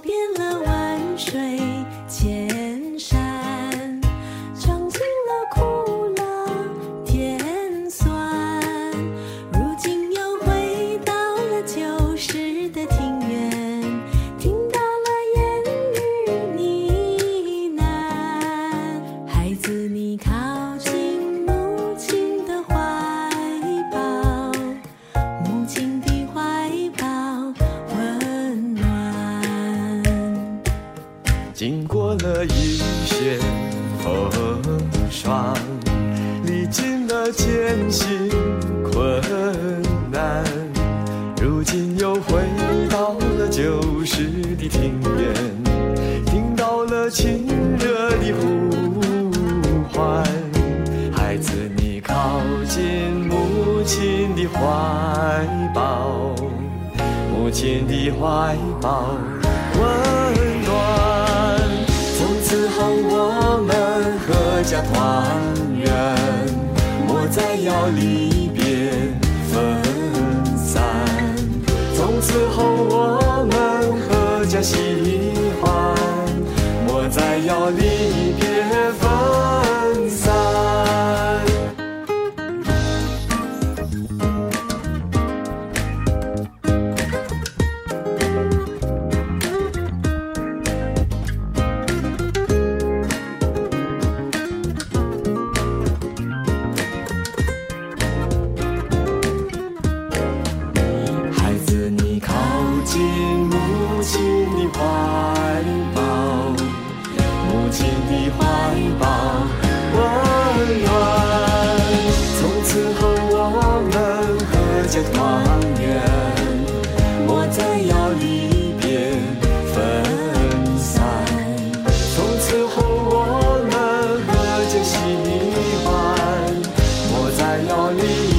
变了万水千经过了一些风霜历尽了艰辛困难如今又回到了旧时的庭院听到了亲热的呼唤孩子你靠近母亲的怀抱母亲的怀抱。此后，我们合家团圆，莫再要离别分散。从此后，我们合家喜欢，莫再要离别母亲的怀抱，母亲的怀抱温暖，从此后我们合家团圆。莫再要离别，分散。从此后我们合家喜欢。莫再要离。